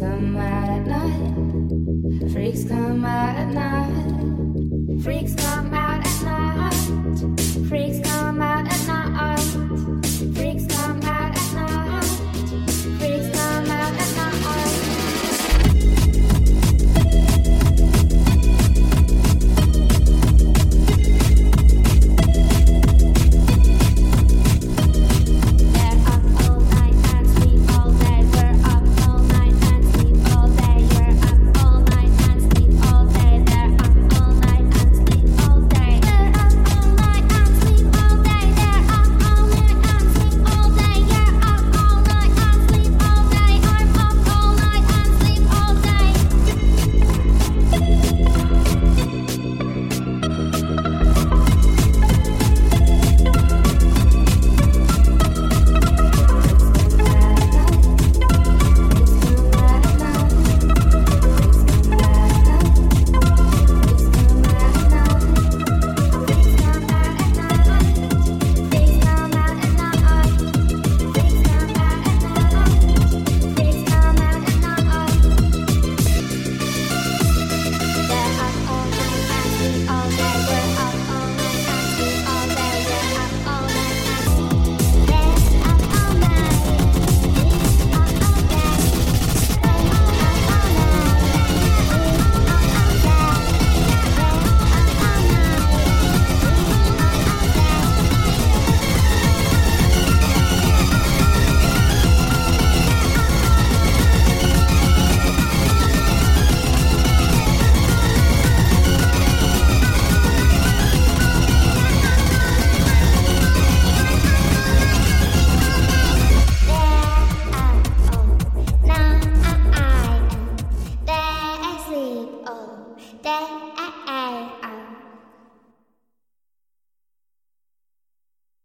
come out at night. Freaks come out at night. Freaks come